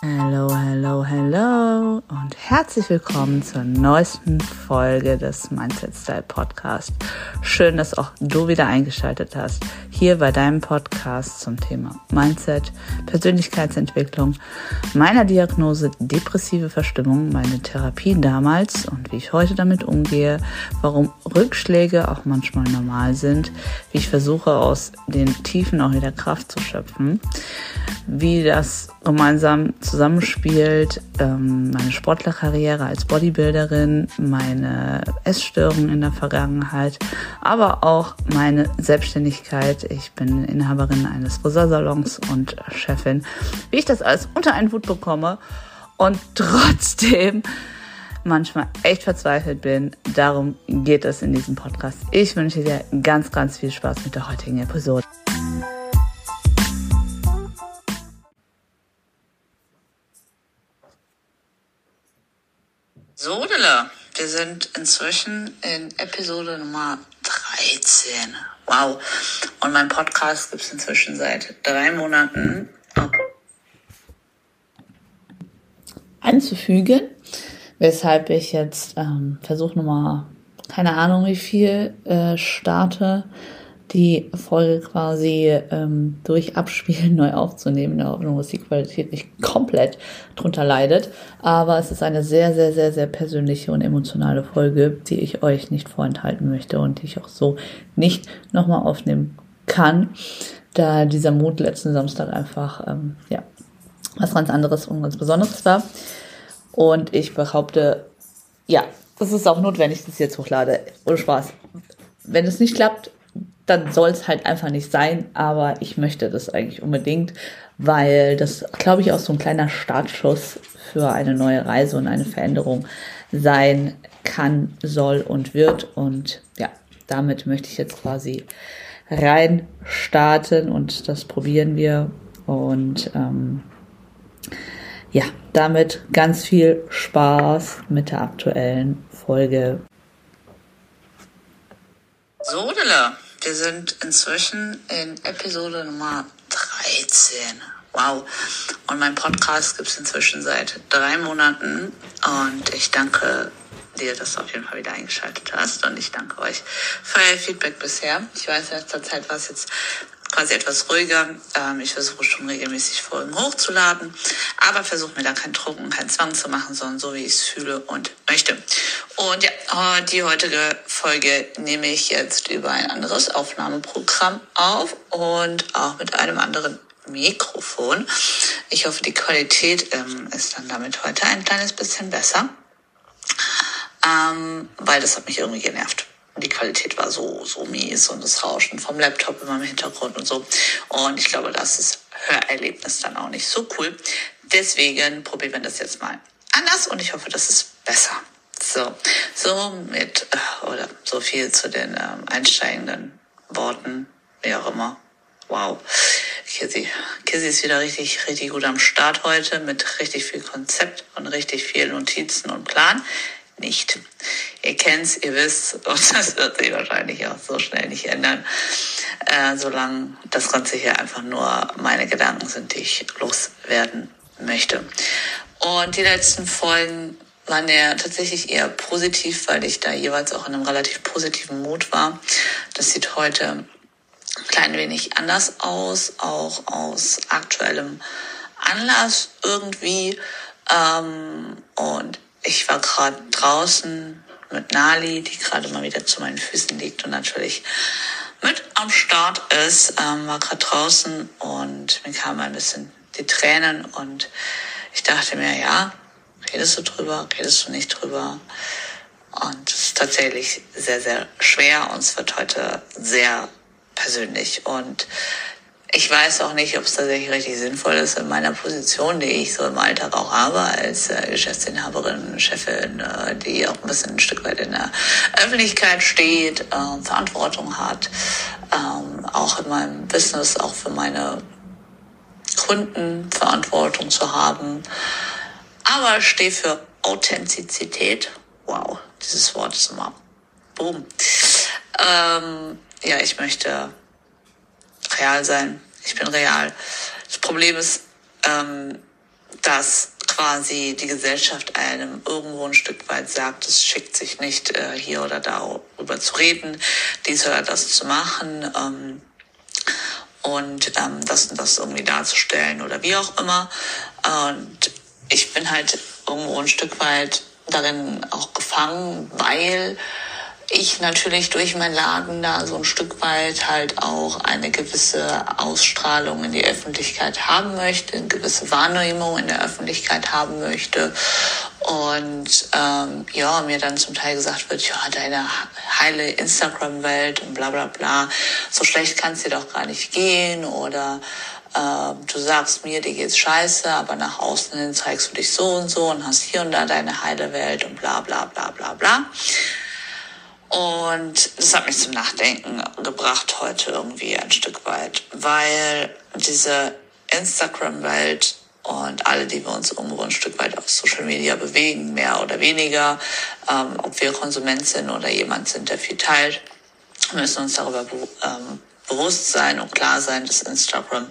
Hello, hello, hello und herzlich willkommen zur neuesten Folge des Mindset Style Podcast. Schön, dass auch du wieder eingeschaltet hast, hier bei deinem Podcast zum Thema Mindset, Persönlichkeitsentwicklung, meiner Diagnose depressive Verstimmung, meine Therapie damals und wie ich heute damit umgehe, warum Rückschläge auch manchmal normal sind, wie ich versuche aus den Tiefen auch wieder Kraft zu schöpfen, wie das gemeinsam zusammenspielt, ähm, meine Sportlerkarriere als Bodybuilderin, meine Essstörung in der Vergangenheit, aber auch meine Selbstständigkeit. Ich bin Inhaberin eines Friseursalons und Chefin. Wie ich das alles unter einen Hut bekomme und trotzdem manchmal echt verzweifelt bin. Darum geht es in diesem Podcast. Ich wünsche dir ganz, ganz viel Spaß mit der heutigen Episode. So, Dilla, wir sind inzwischen in Episode Nummer 13. Wow. Und mein Podcast gibt es inzwischen seit drei Monaten. Oh. Einzufügen, weshalb ich jetzt ähm, Versuch Nummer, keine Ahnung wie viel, äh, starte die Folge quasi ähm, durch Abspielen neu aufzunehmen, in der Hoffnung, dass die Qualität nicht komplett drunter leidet. Aber es ist eine sehr, sehr, sehr, sehr persönliche und emotionale Folge, die ich euch nicht vorenthalten möchte und die ich auch so nicht nochmal aufnehmen kann, da dieser Mut letzten Samstag einfach, ähm, ja, was ganz anderes und ganz Besonderes war. Und ich behaupte, ja, das ist auch notwendig, dass ich jetzt hochlade. Ohne Spaß. Wenn es nicht klappt, dann soll es halt einfach nicht sein, aber ich möchte das eigentlich unbedingt, weil das, glaube ich, auch so ein kleiner Startschuss für eine neue Reise und eine Veränderung sein kann, soll und wird. Und ja, damit möchte ich jetzt quasi rein starten und das probieren wir. Und ähm, ja, damit ganz viel Spaß mit der aktuellen Folge. So, Dilla. Wir sind inzwischen in Episode Nummer 13. Wow. Und mein Podcast gibt es inzwischen seit drei Monaten. Und ich danke dir, dass du auf jeden Fall wieder eingeschaltet hast. Und ich danke euch für euer Feedback bisher. Ich weiß, in letzter Zeit war es jetzt quasi etwas ruhiger. Ähm, ich versuche schon regelmäßig Folgen hochzuladen, aber versuche mir da keinen Druck und keinen Zwang zu machen, sondern so, wie ich es fühle und möchte. Und ja, die heutige Folge nehme ich jetzt über ein anderes Aufnahmeprogramm auf und auch mit einem anderen Mikrofon. Ich hoffe, die Qualität ähm, ist dann damit heute ein kleines bisschen besser, ähm, weil das hat mich irgendwie genervt. Die Qualität war so, so mies und das Rauschen vom Laptop immer im Hintergrund und so. Und ich glaube, das ist Hörerlebnis dann auch nicht so cool. Deswegen probieren wir das jetzt mal anders und ich hoffe, das ist besser. So, so mit, äh, oder so viel zu den ähm, einsteigenden Worten, wie auch immer. Wow. Kizzy. Kizzy ist wieder richtig, richtig gut am Start heute mit richtig viel Konzept und richtig viel Notizen und Plan nicht. Ihr kennt's, ihr wisst, und das wird sich wahrscheinlich auch so schnell nicht ändern, äh, solange das Ganze hier einfach nur meine Gedanken sind, die ich loswerden möchte. Und die letzten Folgen waren ja tatsächlich eher positiv, weil ich da jeweils auch in einem relativ positiven Mut war. Das sieht heute ein klein wenig anders aus, auch aus aktuellem Anlass irgendwie. Ähm, und ich war gerade draußen mit Nali, die gerade mal wieder zu meinen Füßen liegt und natürlich mit am Start ist, ähm, war gerade draußen und mir kamen ein bisschen die Tränen und ich dachte mir, ja, redest du drüber, redest du nicht drüber? Und es ist tatsächlich sehr, sehr schwer und es wird heute sehr persönlich und ich weiß auch nicht, ob es tatsächlich richtig sinnvoll ist in meiner Position, die ich so im Alltag auch habe, als äh, Geschäftsinhaberin, Chefin, äh, die auch ein bisschen ein Stück weit in der Öffentlichkeit steht, äh, Verantwortung hat, ähm, auch in meinem Business, auch für meine Kunden Verantwortung zu haben. Aber stehe für Authentizität. Wow, dieses Wort ist immer boom. Ähm, ja, ich möchte real sein. Ich bin real. Das Problem ist, ähm, dass quasi die Gesellschaft einem irgendwo ein Stück weit sagt, es schickt sich nicht, äh, hier oder darüber zu reden, dies oder das zu machen ähm, und ähm, das und das irgendwie darzustellen oder wie auch immer. Und ich bin halt irgendwo ein Stück weit darin auch gefangen, weil ich natürlich durch mein Laden da so ein Stück weit halt auch eine gewisse Ausstrahlung in die Öffentlichkeit haben möchte, eine gewisse Wahrnehmung in der Öffentlichkeit haben möchte. Und ähm, ja, mir dann zum Teil gesagt wird, ja, deine heile Instagram-Welt und bla bla bla, so schlecht kann es dir doch gar nicht gehen oder ähm, du sagst mir, dir geht's scheiße, aber nach außen hin zeigst du dich so und so und hast hier und da deine heile Welt und bla bla bla bla bla. Und das hat mich zum Nachdenken gebracht heute irgendwie ein Stück weit, weil diese Instagram-Welt und alle, die wir uns irgendwo ein Stück weit auf Social Media bewegen, mehr oder weniger, ähm, ob wir Konsument sind oder jemand sind, der viel teilt, müssen uns darüber be ähm, bewusst sein und klar sein, dass Instagram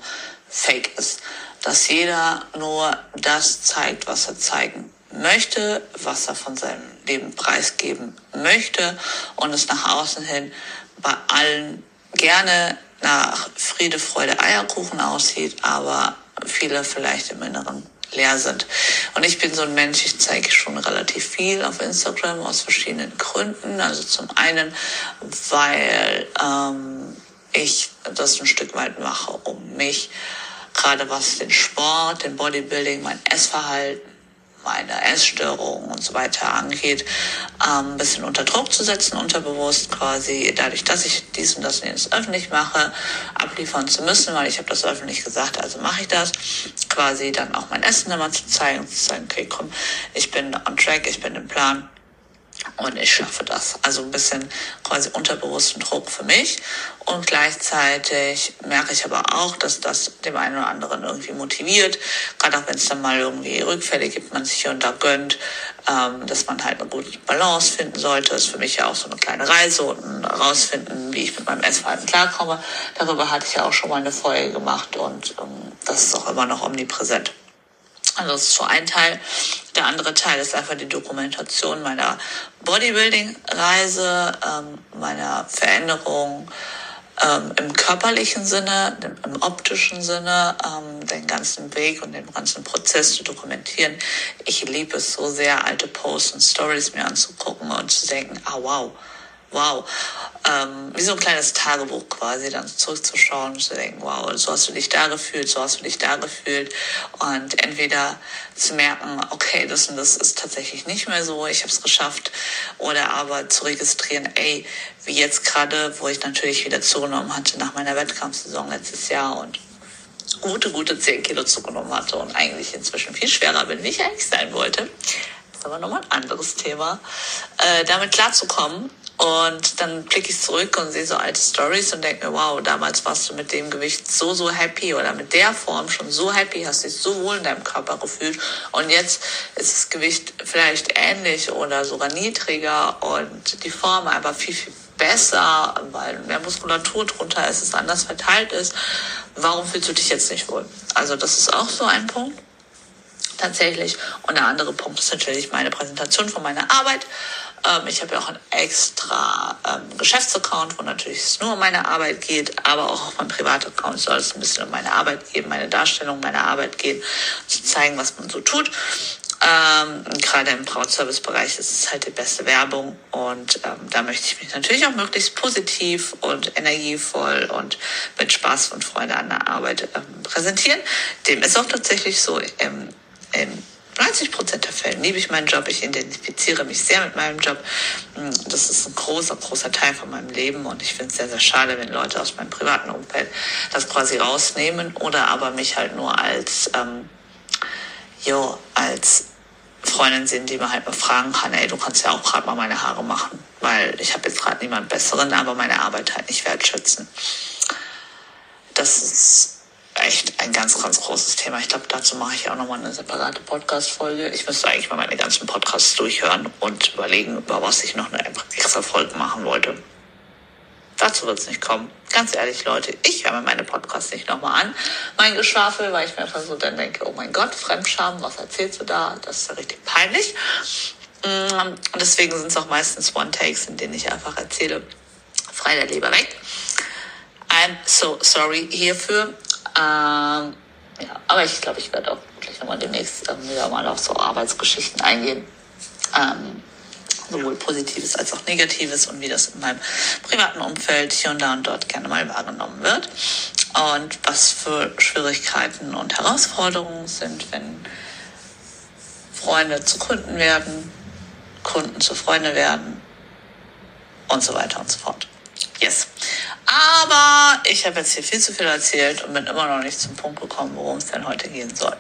fake ist. Dass jeder nur das zeigt, was er zeigen möchte, was er von seinem Leben preisgeben möchte und es nach außen hin bei allen gerne nach Friede, Freude, Eierkuchen aussieht, aber viele vielleicht im Inneren leer sind. Und ich bin so ein Mensch, ich zeige schon relativ viel auf Instagram aus verschiedenen Gründen. Also zum einen, weil ähm, ich das ein Stück weit mache, um mich gerade was den Sport, den Bodybuilding, mein Essverhalten, meine Essstörungen und so weiter angeht, ähm, ein bisschen unter Druck zu setzen, unterbewusst quasi, dadurch, dass ich dies und das und jenes öffentlich mache, abliefern zu müssen, weil ich habe das öffentlich gesagt, also mache ich das, quasi dann auch mein Essen immer zu zeigen, zu sagen, okay, komm, ich bin on track, ich bin im Plan und ich schaffe das. Also ein bisschen quasi unterbewussten Druck für mich. Und gleichzeitig merke ich aber auch, dass das dem einen oder anderen irgendwie motiviert. Gerade auch wenn es dann mal irgendwie Rückfälle gibt, man sich hier und da gönnt, ähm, dass man halt eine gute Balance finden sollte. Das ist für mich ja auch so eine kleine Reise und ein rausfinden, wie ich mit meinem Essverhalten klarkomme. Darüber hatte ich ja auch schon mal eine Folge gemacht und ähm, das ist auch immer noch omnipräsent. Also so ein Teil. Der andere Teil ist einfach die Dokumentation meiner Bodybuilding-Reise, ähm, meiner Veränderung ähm, im körperlichen Sinne, im optischen Sinne, ähm, den ganzen Weg und den ganzen Prozess zu dokumentieren. Ich liebe es so sehr, alte Posts und Stories mir anzugucken und zu denken, ah wow, wow, ähm, wie so ein kleines Tagebuch quasi, dann zurückzuschauen und zu denken, wow, so hast du dich da gefühlt, so hast du dich da gefühlt und entweder zu merken, okay, das und das ist tatsächlich nicht mehr so, ich habe es geschafft, oder aber zu registrieren, ey, wie jetzt gerade, wo ich natürlich wieder zugenommen hatte nach meiner Wettkampfsaison letztes Jahr und gute, gute 10 Kilo zugenommen hatte und eigentlich inzwischen viel schwerer bin, wie ich eigentlich sein wollte. Ist aber nochmal ein anderes Thema. Äh, damit klarzukommen und dann blicke ich zurück und sehe so alte Stories und denke mir, wow, damals warst du mit dem Gewicht so, so happy oder mit der Form schon so happy, hast dich so wohl in deinem Körper gefühlt. Und jetzt ist das Gewicht vielleicht ähnlich oder sogar niedriger und die Form aber viel, viel besser, weil mehr Muskulatur drunter ist, es anders verteilt ist. Warum fühlst du dich jetzt nicht wohl? Also das ist auch so ein Punkt tatsächlich. Und der andere Punkt ist natürlich meine Präsentation von meiner Arbeit. Ähm, ich habe ja auch einen extra ähm, Geschäftsaccount, wo natürlich es nur um meine Arbeit geht, aber auch auf meinem Privataccount soll es ein bisschen um meine Arbeit gehen, meine Darstellung meiner Arbeit gehen, zu zeigen, was man so tut. Ähm, gerade im Brautservice-Bereich ist es halt die beste Werbung und ähm, da möchte ich mich natürlich auch möglichst positiv und energievoll und mit Spaß und Freude an der Arbeit ähm, präsentieren. Dem ist auch tatsächlich so im, im 90 Prozent der Fälle liebe ich meinen Job. Ich identifiziere mich sehr mit meinem Job. Mm, das ist ein großer, großer Teil von meinem Leben und ich finde es sehr, sehr schade, wenn Leute aus meinem privaten Umfeld das quasi rausnehmen oder aber mich halt nur als, ähm, jo, als Freundin sehen, die mir halt mal fragen kann, ey, du kannst ja auch gerade mal meine Haare machen, weil ich habe jetzt gerade niemand Besseren, aber meine Arbeit halt nicht wertschätzen. Das ist echt ein ganz, ganz großes Thema. Ich glaube, dazu mache ich auch nochmal eine separate Podcast-Folge. Ich müsste eigentlich mal meine ganzen Podcasts durchhören und überlegen, über was ich noch eine extra Folge machen wollte. Dazu wird es nicht kommen. Ganz ehrlich, Leute, ich höre mir meine Podcasts nicht nochmal an. Mein Geschwafel, weil ich mir einfach so dann denke, oh mein Gott, Fremdscham, was erzählst du da? Das ist ja richtig peinlich. Mm, und deswegen sind es auch meistens One-Takes, in denen ich einfach erzähle, frei der Leber weg. I'm so sorry hierfür. Ähm, ja, aber ich glaube, ich werde auch wirklich nochmal demnächst ähm, wieder mal auf so Arbeitsgeschichten eingehen. Ähm, sowohl Positives als auch Negatives und wie das in meinem privaten Umfeld hier und da und dort gerne mal wahrgenommen wird. Und was für Schwierigkeiten und Herausforderungen sind, wenn Freunde zu Kunden werden, Kunden zu Freunde werden und so weiter und so fort. Yes. Aber ich habe jetzt hier viel zu viel erzählt und bin immer noch nicht zum Punkt gekommen, worum es denn heute gehen soll.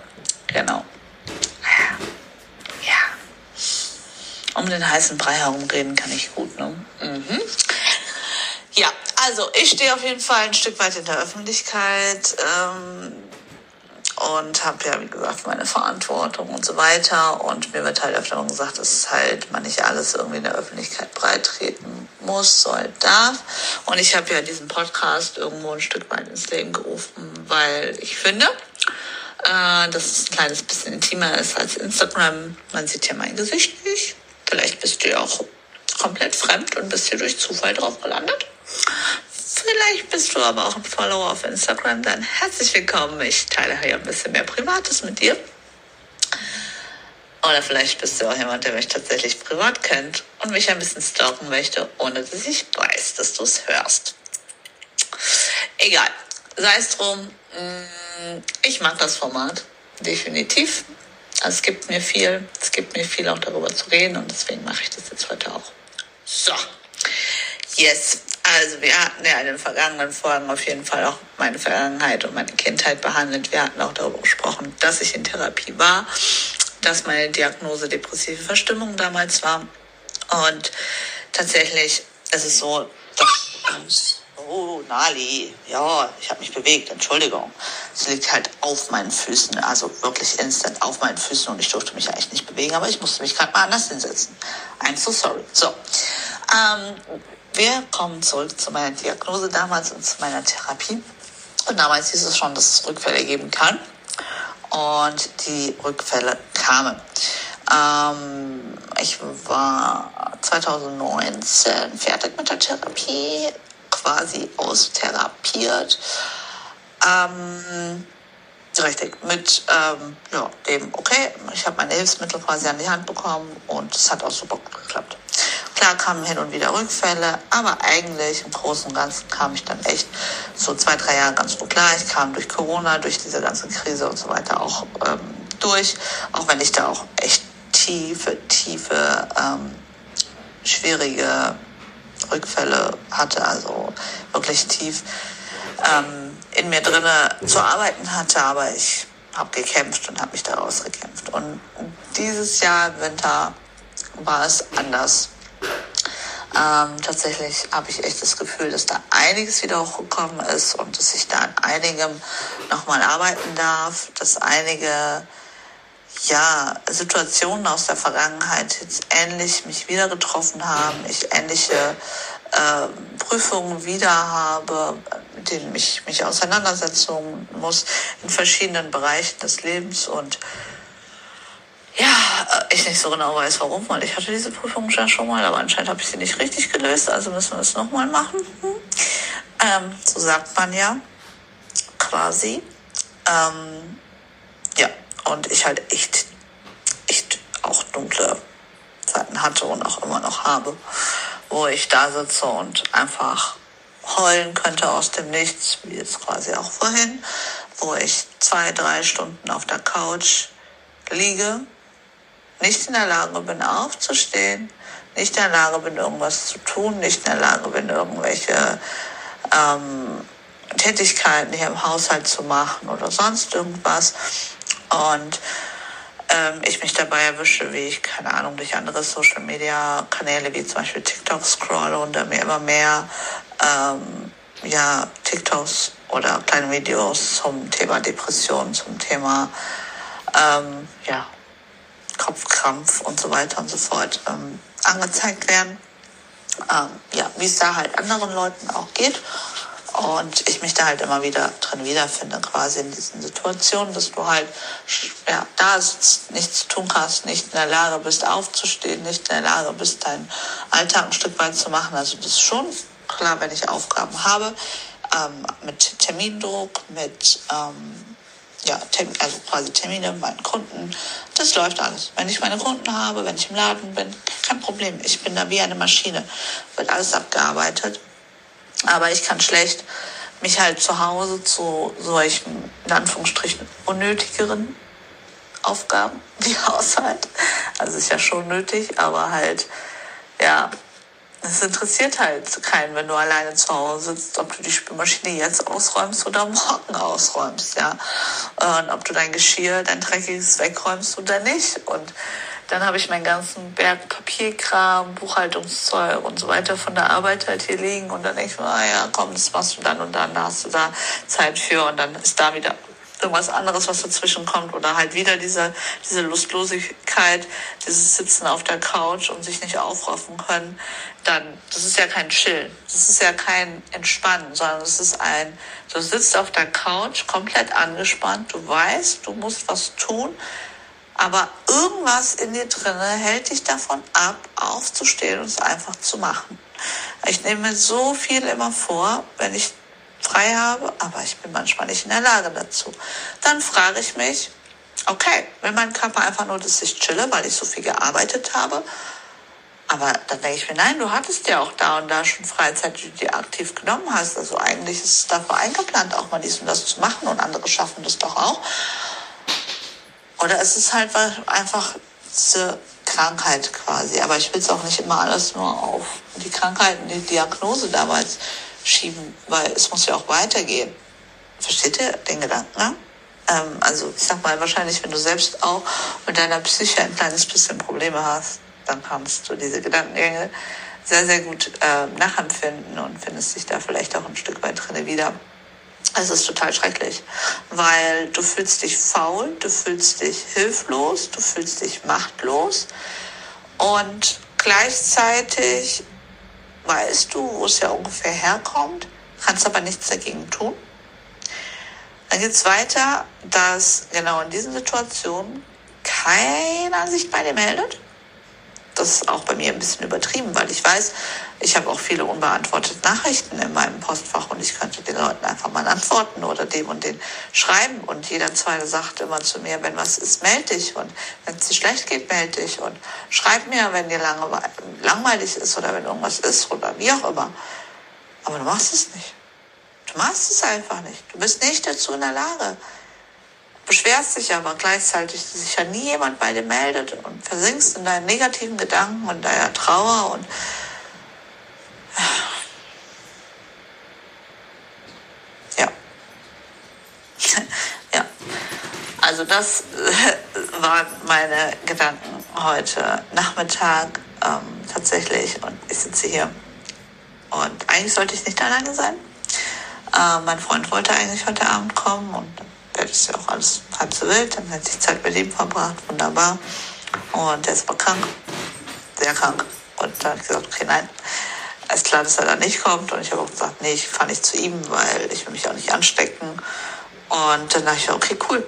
Genau. Ja. Um den heißen Brei herumreden kann ich gut, ne? Mhm. Ja, also ich stehe auf jeden Fall ein Stück weit in der Öffentlichkeit. Ähm, und habe ja, wie gesagt, meine Verantwortung und so weiter. Und mir wird halt öfter gesagt, dass halt man nicht alles irgendwie in der Öffentlichkeit breitreten muss, soll, darf. Und ich habe ja diesen Podcast irgendwo ein Stück weit ins Leben gerufen, weil ich finde, äh, dass es ein kleines bisschen intimer ist als Instagram. Man sieht ja mein Gesicht nicht. Vielleicht bist du ja auch komplett fremd und bist hier durch Zufall drauf gelandet. Vielleicht bist du aber auch ein Follower auf Instagram, dann herzlich willkommen. Ich teile hier ein bisschen mehr Privates mit dir. Oder vielleicht bist du auch jemand, der mich tatsächlich privat kennt und mich ein bisschen stalken möchte, ohne dass ich weiß, dass du es hörst. Egal, sei es drum. Mm, ich mag das Format, definitiv. Also es gibt mir viel, es gibt mir viel auch darüber zu reden und deswegen mache ich das jetzt heute auch. So, yes. Also wir hatten ja in den vergangenen Folgen auf jeden Fall auch meine Vergangenheit und meine Kindheit behandelt. Wir hatten auch darüber gesprochen, dass ich in Therapie war, dass meine Diagnose depressive Verstimmung damals war. Und tatsächlich ist es so, dass... Oh, Nali, ja, ich habe mich bewegt, Entschuldigung. Sie liegt halt auf meinen Füßen, also wirklich instant auf meinen Füßen und ich durfte mich eigentlich nicht bewegen, aber ich musste mich gerade mal anders hinsetzen. I'm so sorry. So, ähm, wir kommen zurück zu meiner Diagnose damals und zu meiner Therapie. Und damals hieß es schon, dass es Rückfälle geben kann. Und die Rückfälle kamen. Ähm, ich war 2019 fertig mit der Therapie, quasi austherapiert. Ähm, richtig, mit ähm, ja, dem, okay, ich habe meine Hilfsmittel quasi an die Hand bekommen und es hat auch super gut geklappt. Klar kamen hin und wieder Rückfälle, aber eigentlich im Großen und Ganzen kam ich dann echt so zwei, drei Jahre ganz gut klar. Ich kam durch Corona, durch diese ganze Krise und so weiter auch ähm, durch, auch wenn ich da auch echt tiefe, tiefe, ähm, schwierige Rückfälle hatte, also wirklich tief ähm, in mir drinne zu arbeiten hatte, aber ich habe gekämpft und habe mich daraus gekämpft. Und dieses Jahr im Winter war es anders. Ähm, tatsächlich habe ich echt das Gefühl, dass da einiges wieder hochgekommen ist und dass ich da an einigem nochmal arbeiten darf, dass einige ja, Situationen aus der Vergangenheit jetzt ähnlich mich wieder getroffen haben, ich ähnliche äh, Prüfungen wieder habe, mit denen ich mich auseinandersetzen muss in verschiedenen Bereichen des Lebens und ja, äh, ich nicht so genau weiß, warum, weil ich hatte diese Prüfung ja schon mal, aber anscheinend habe ich sie nicht richtig gelöst, also müssen wir es nochmal machen. Hm. Ähm, so sagt man ja, quasi. Ähm, ja, und ich halt echt, echt auch dunkle Zeiten hatte und auch immer noch habe, wo ich da sitze und einfach heulen könnte aus dem Nichts, wie jetzt quasi auch vorhin, wo ich zwei, drei Stunden auf der Couch liege nicht in der Lage bin, aufzustehen, nicht in der Lage bin, irgendwas zu tun, nicht in der Lage bin, irgendwelche ähm, Tätigkeiten hier im Haushalt zu machen oder sonst irgendwas. Und ähm, ich mich dabei erwische, wie ich, keine Ahnung, durch andere Social-Media-Kanäle wie zum Beispiel TikTok scrolle und da mir immer mehr ähm, ja, TikToks oder kleine Videos zum Thema Depression, zum Thema ähm, ja, Kopfkrampf und so weiter und so fort ähm, angezeigt werden. ähm, ja, wie es da halt anderen Leuten auch geht. Und ich mich da halt immer wieder drin wiederfinde, quasi in diesen Situationen, dass du halt ja, da sitzt, nichts zu tun hast, nicht in der Lage bist aufzustehen, nicht in der Lage bist, deinen Alltag ein Stück weit zu machen. Also das ist schon klar, wenn ich Aufgaben habe, ähm, mit Termindruck, mit ähm, ja, also quasi Termine mit meinen Kunden. Das läuft alles. Wenn ich meine Kunden habe, wenn ich im Laden bin, kein Problem. Ich bin da wie eine Maschine. Wird alles abgearbeitet. Aber ich kann schlecht mich halt zu Hause zu solchen, in Anführungsstrichen, unnötigeren Aufgaben wie Haushalt. Also ist ja schon nötig, aber halt, ja, es interessiert halt keinen, wenn du alleine zu Hause sitzt, ob du die Spülmaschine jetzt ausräumst oder morgen ausräumst, ja. Und ob du dein Geschirr, dein dreckiges wegräumst oder nicht. Und dann habe ich meinen ganzen Berg Papierkram, Buchhaltungszeug und so weiter von der Arbeit halt hier liegen. Und dann denke ich mir, ah ja, komm, das machst du dann und dann, da hast du da Zeit für. Und dann ist da wieder irgendwas anderes, was dazwischen kommt. Oder halt wieder diese, diese Lustlosigkeit, dieses Sitzen auf der Couch und sich nicht aufraffen können, dann, das ist ja kein Chillen, das ist ja kein Entspannen, sondern es ist ein, du sitzt auf der Couch komplett angespannt, du weißt, du musst was tun, aber irgendwas in dir drinne hält dich davon ab, aufzustehen und es einfach zu machen. Ich nehme so viel immer vor, wenn ich frei habe, aber ich bin manchmal nicht in der Lage dazu. Dann frage ich mich, okay, wenn mein Körper einfach nur, dass ich chille, weil ich so viel gearbeitet habe, aber dann denke ich mir, nein, du hattest ja auch da und da schon Freizeit, die du dir aktiv genommen hast. Also eigentlich ist es dafür eingeplant, auch mal dies und das zu machen und andere schaffen das doch auch. Oder es ist halt einfach diese Krankheit quasi. Aber ich will es auch nicht immer alles nur auf die Krankheiten, die Diagnose damals schieben, weil es muss ja auch weitergehen. Versteht ihr den Gedanken? Ähm, also ich sag mal, wahrscheinlich, wenn du selbst auch mit deiner Psyche ein kleines bisschen Probleme hast, dann kannst du diese Gedankengänge sehr, sehr gut äh, nachempfinden und findest dich da vielleicht auch ein Stück weit drin wieder. Es ist total schrecklich, weil du fühlst dich faul, du fühlst dich hilflos, du fühlst dich machtlos und gleichzeitig weißt du, wo es ja ungefähr herkommt, kannst aber nichts dagegen tun. Dann geht es weiter, dass genau in diesen Situationen keiner sich bei dir meldet. Das ist auch bei mir ein bisschen übertrieben, weil ich weiß, ich habe auch viele unbeantwortete Nachrichten in meinem Postfach und ich könnte den Leuten einfach mal antworten oder dem und den schreiben. Und jeder Zweite sagt immer zu mir, wenn was ist, melde dich. Und wenn es dir schlecht geht, melde dich. Und schreib mir, wenn dir langweilig ist oder wenn irgendwas ist oder wie auch immer. Aber du machst es nicht. Du machst es einfach nicht. Du bist nicht dazu in der Lage beschwerst dich aber gleichzeitig, dass sich ja nie jemand bei dir meldet und versinkst in deinen negativen Gedanken und deiner Trauer und ja. ja. Also das waren meine Gedanken heute Nachmittag ähm, tatsächlich und ich sitze hier und eigentlich sollte ich nicht alleine sein. Äh, mein Freund wollte eigentlich heute Abend kommen und das ja auch alles halb so wild. Dann hätte ich Zeit mit ihm verbracht, wunderbar. Und er ist aber krank, sehr krank. Und dann habe ich gesagt, okay, nein, ist klar, dass er da nicht kommt. Und ich habe auch gesagt, nee, ich fahre nicht zu ihm, weil ich will mich auch nicht anstecken. Und dann dachte ich, okay, cool.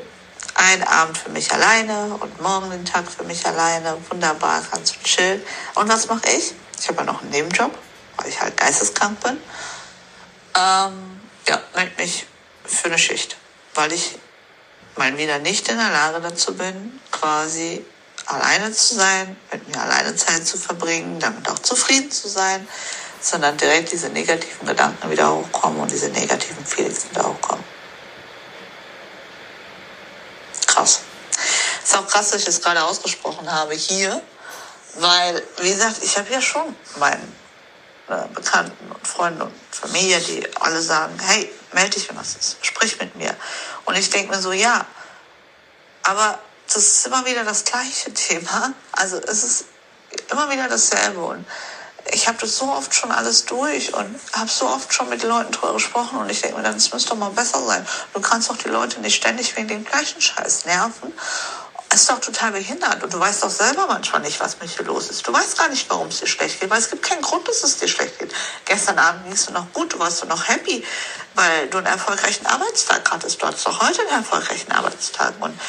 Ein Abend für mich alleine und morgen den Tag für mich alleine. Wunderbar, du chillen. Und was mache ich? Ich habe ja noch einen Nebenjob, weil ich halt geisteskrank bin. Ähm, ja, melde mich für eine Schicht weil ich mal wieder nicht in der Lage dazu bin, quasi alleine zu sein, mit mir alleine Zeit zu verbringen, damit auch zufrieden zu sein, sondern direkt diese negativen Gedanken wieder hochkommen und diese negativen Feelings wieder hochkommen. Krass. Ist auch krass, dass ich das gerade ausgesprochen habe hier, weil, wie gesagt, ich habe ja schon meinen äh, Bekannten und Freunden und Familie, die alle sagen, hey, melde dich, wenn was ist, sprich mit mir. Und ich denke mir so, ja, aber das ist immer wieder das gleiche Thema. Also es ist immer wieder dasselbe. Und ich habe das so oft schon alles durch und habe so oft schon mit den Leuten drüber gesprochen und ich denke mir, dann, müsste doch mal besser sein. Du kannst doch die Leute nicht ständig wegen dem gleichen Scheiß nerven. Ist doch total behindert. Und du weißt doch selber manchmal nicht, was mit dir los ist. Du weißt gar nicht, warum es dir schlecht geht, weil es gibt keinen Grund, dass es dir schlecht geht. Gestern Abend ging es dir noch gut, du warst noch happy, weil du einen erfolgreichen Arbeitstag hattest. Du hattest doch heute einen erfolgreichen Arbeitstag. Und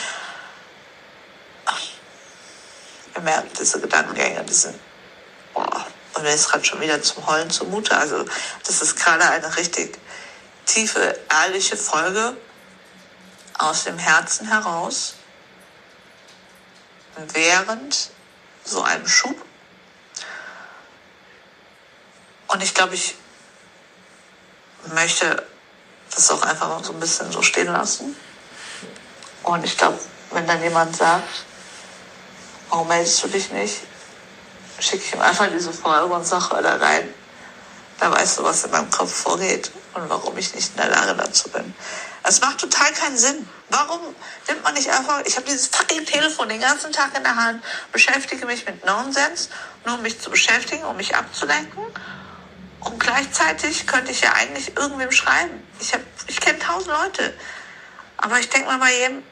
ihr merkt diese Gedankengänge, diese, boah, und mir ist gerade schon wieder zum Heulen zumute. Also, das ist gerade eine richtig tiefe, ehrliche Folge aus dem Herzen heraus während so einem Schub. Und ich glaube, ich möchte das auch einfach mal so ein bisschen so stehen lassen. Und ich glaube, wenn dann jemand sagt, warum meldest du dich nicht, schicke ich ihm einfach diese Folge und sage da rein, da weißt du, was in meinem Kopf vorgeht und warum ich nicht in der Lage dazu bin. Es macht total keinen Sinn. Warum nimmt man nicht einfach, ich habe dieses fucking Telefon den ganzen Tag in der Hand, beschäftige mich mit Nonsens, nur um mich zu beschäftigen, um mich abzulenken. Und gleichzeitig könnte ich ja eigentlich irgendwem schreiben. Ich, ich kenne tausend Leute. Aber ich denke mal bei jedem,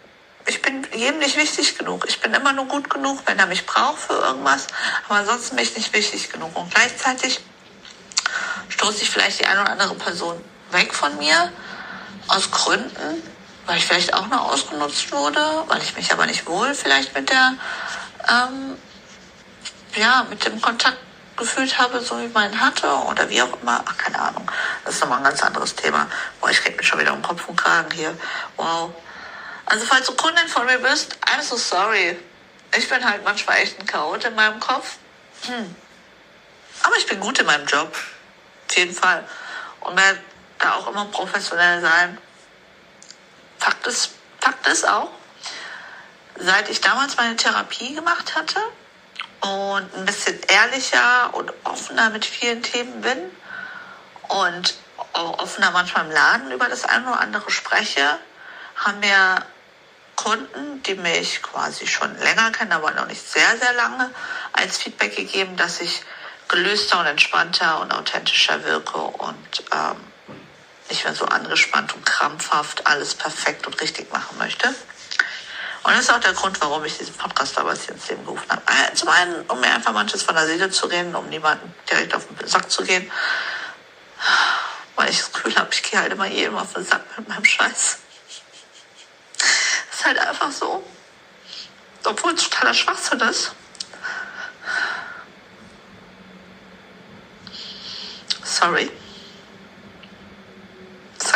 ich bin jedem nicht wichtig genug. Ich bin immer nur gut genug, wenn er mich braucht für irgendwas. Aber ansonsten bin ich nicht wichtig genug. Und gleichzeitig stoße ich vielleicht die eine oder andere Person weg von mir aus Gründen, weil ich vielleicht auch noch ausgenutzt wurde, weil ich mich aber nicht wohl vielleicht mit der, ähm, ja, mit dem Kontakt gefühlt habe, so wie man hatte oder wie auch immer. Ach, keine Ahnung. Das ist nochmal ein ganz anderes Thema. Boah, ich krieg mich schon wieder um Kopf und Kragen hier. Wow. Also falls du Kundin von mir bist, I'm so sorry. Ich bin halt manchmal echt ein Chaot in meinem Kopf. Hm. Aber ich bin gut in meinem Job. Auf jeden Fall. Und werde da auch immer professionell sein. Fakt ist, Fakt ist auch, seit ich damals meine Therapie gemacht hatte und ein bisschen ehrlicher und offener mit vielen Themen bin und auch offener manchmal im Laden über das eine oder andere spreche, haben mir Kunden, die mich quasi schon länger kennen, aber noch nicht sehr, sehr lange, als Feedback gegeben, dass ich gelöster und entspannter und authentischer wirke und ähm, nicht mehr so angespannt und krampfhaft alles perfekt und richtig machen möchte. Und das ist auch der Grund, warum ich diesen Podcast damals hier ins Leben gerufen habe. Äh, zum einen, um mir einfach manches von der Seele zu reden, um niemanden direkt auf den Sack zu gehen. Weil ich das Gefühl habe, ich gehe halt immer jedem auf den Sack mit meinem Scheiß. Das ist halt einfach so. Obwohl es totaler Schwachsinn ist. Sorry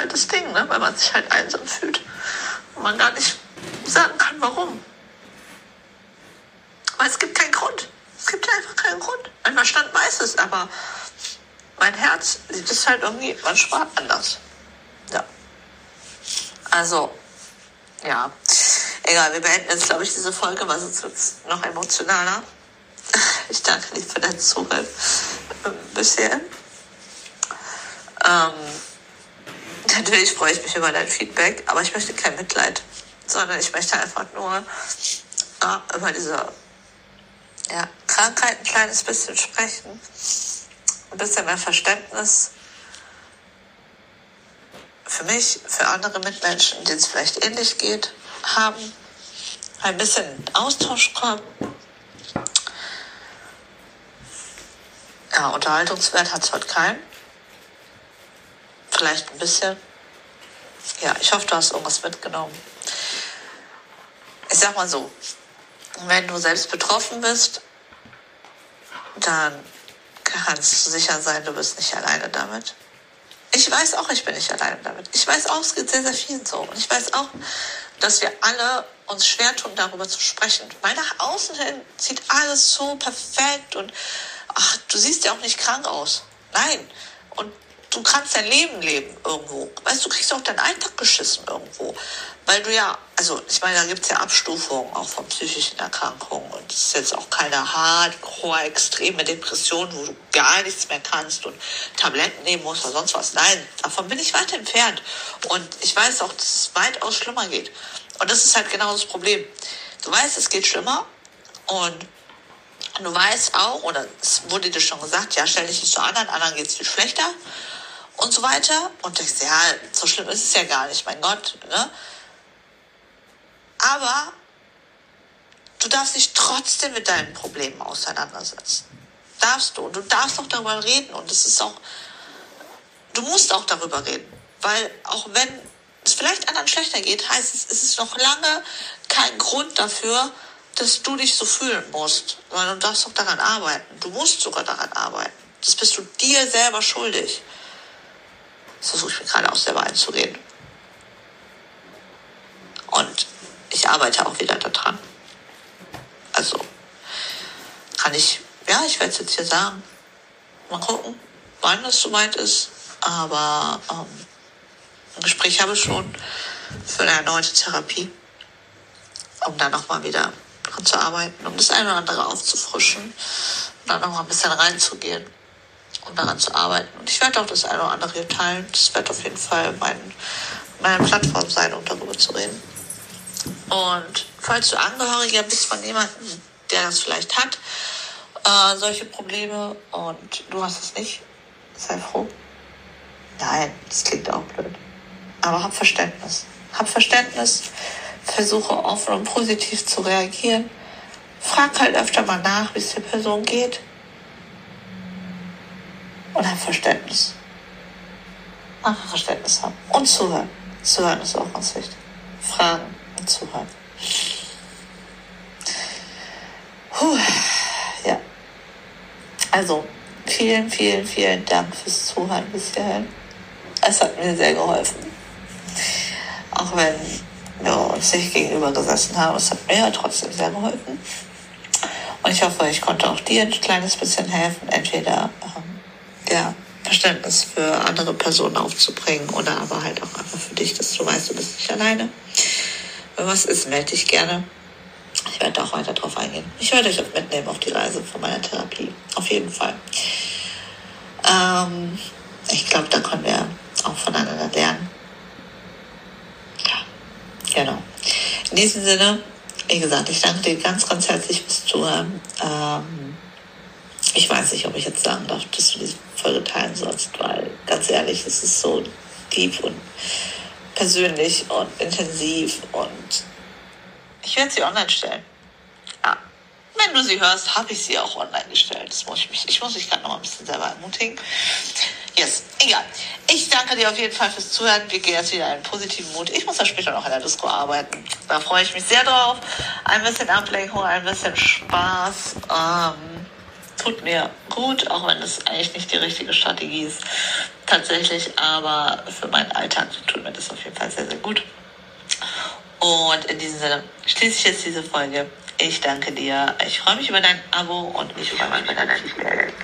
halt das Ding, ne? weil man sich halt einsam fühlt und man gar nicht sagen kann, warum. Weil es gibt keinen Grund. Es gibt einfach keinen Grund. Mein Verstand weiß es, aber mein Herz sieht es halt irgendwie manchmal anders. Ja. Also, ja. Egal, wir beenden jetzt, glaube ich, diese Folge, weil sonst wird es noch emotionaler. Ich danke dir für dein Zuhören bisher. Ähm, Natürlich freue ich mich über dein Feedback, aber ich möchte kein Mitleid, sondern ich möchte einfach nur ja, über diese ja, Krankheit ein kleines bisschen sprechen, ein bisschen mehr Verständnis. Für mich, für andere Mitmenschen, denen es vielleicht ähnlich geht, haben, ein bisschen Austausch kommen. Ja, Unterhaltungswert hat es heute keinen vielleicht ein bisschen. Ja, ich hoffe, du hast irgendwas mitgenommen. Ich sag mal so, wenn du selbst betroffen bist, dann kannst du sicher sein, du bist nicht alleine damit. Ich weiß auch, ich bin nicht alleine damit. Ich weiß auch, es geht sehr, sehr vielen so. Und ich weiß auch, dass wir alle uns schwer tun, darüber zu sprechen. Weil nach außen hin sieht alles so perfekt und ach, du siehst ja auch nicht krank aus. Nein. Und du kannst dein Leben leben irgendwo. Weißt du, kriegst auch deinen Alltag geschissen irgendwo. Weil du ja, also ich meine, da gibt es ja Abstufungen auch von psychischen Erkrankungen. Und es ist jetzt auch keine hardcore extreme Depression, wo du gar nichts mehr kannst und Tabletten nehmen musst oder sonst was. Nein, davon bin ich weit entfernt. Und ich weiß auch, dass es weitaus schlimmer geht. Und das ist halt genau das Problem. Du weißt, es geht schlimmer und du weißt auch, oder es wurde dir schon gesagt, ja, stell dich nicht zu anderen, anderen geht es viel schlechter und so weiter. Und denkst, ja, so schlimm ist es ja gar nicht, mein Gott. Ne? Aber du darfst dich trotzdem mit deinen Problemen auseinandersetzen. Darfst du. Und du darfst auch darüber reden. Und es ist auch, du musst auch darüber reden. Weil auch wenn es vielleicht anderen schlechter geht, heißt es, es ist noch lange kein Grund dafür, dass du dich so fühlen musst. Weil du darfst auch daran arbeiten. Du musst sogar daran arbeiten. Das bist du dir selber schuldig. Das versuche ich mir gerade auch selber einzureden. Und ich arbeite auch wieder daran. Also kann ich, ja, ich werde es jetzt hier sagen. Mal gucken, wann das soweit ist. Aber ähm, ein Gespräch habe ich schon für eine erneute Therapie, um da nochmal wieder dran zu arbeiten, um das eine oder andere aufzufrischen und dann nochmal ein bisschen reinzugehen und daran zu arbeiten. Und ich werde auch das eine oder andere hier teilen. Das wird auf jeden Fall mein, meine Plattform sein, um darüber zu reden. Und falls du Angehöriger bist von jemandem, der das vielleicht hat, äh, solche Probleme und du hast es nicht, sei froh. Nein, das klingt auch blöd. Aber hab Verständnis. Hab Verständnis, versuche offen und positiv zu reagieren. Frag halt öfter mal nach, wie es der Person geht. Und hab Verständnis. Einfach Verständnis haben. Und zuhören. Zuhören ist auch ganz wichtig. Fragen und zuhören. Puh. Ja. Also, vielen, vielen, vielen Dank fürs Zuhören bis hierhin. Es hat mir sehr geholfen. Auch wenn wir uns nicht gegenüber gesessen haben, es hat mir ja trotzdem sehr geholfen. Und ich hoffe, ich konnte auch dir ein kleines bisschen helfen, entweder ähm, ja, Verständnis für andere Personen aufzubringen oder aber halt auch einfach für dich, dass du weißt, du bist nicht alleine. Wenn was ist, melde dich gerne. Ich werde auch weiter darauf eingehen. Ich werde euch auch mitnehmen auf die Reise von meiner Therapie. Auf jeden Fall. Ähm, ich glaube, da können wir auch voneinander lernen. Ja, genau. In diesem Sinne, wie gesagt, ich danke dir ganz, ganz herzlich fürs Zuhören. Ähm, ich weiß nicht, ob ich jetzt sagen darf, dass du diese Folge teilen sollst, weil ganz ehrlich, es ist so deep und persönlich und intensiv und ich werde sie online stellen. Ja. Wenn du sie hörst, habe ich sie auch online gestellt. Das muss ich, mich, ich muss mich gerade noch ein bisschen selber ermutigen. Yes, egal. Ich danke dir auf jeden Fall fürs Zuhören. Wir gehen jetzt wieder einen positiven Mut. Ich muss ja später noch in der Disco arbeiten. Da freue ich mich sehr drauf. Ein bisschen Ablenkung, ein bisschen Spaß. Ähm, tut mir gut, auch wenn es eigentlich nicht die richtige Strategie ist. Tatsächlich, aber für meinen Alltag tut mir das auf jeden Fall sehr, sehr gut. Und in diesem Sinne schließe ich jetzt diese Folge. Ich danke dir. Ich freue mich über dein Abo und mich über mein Feedback.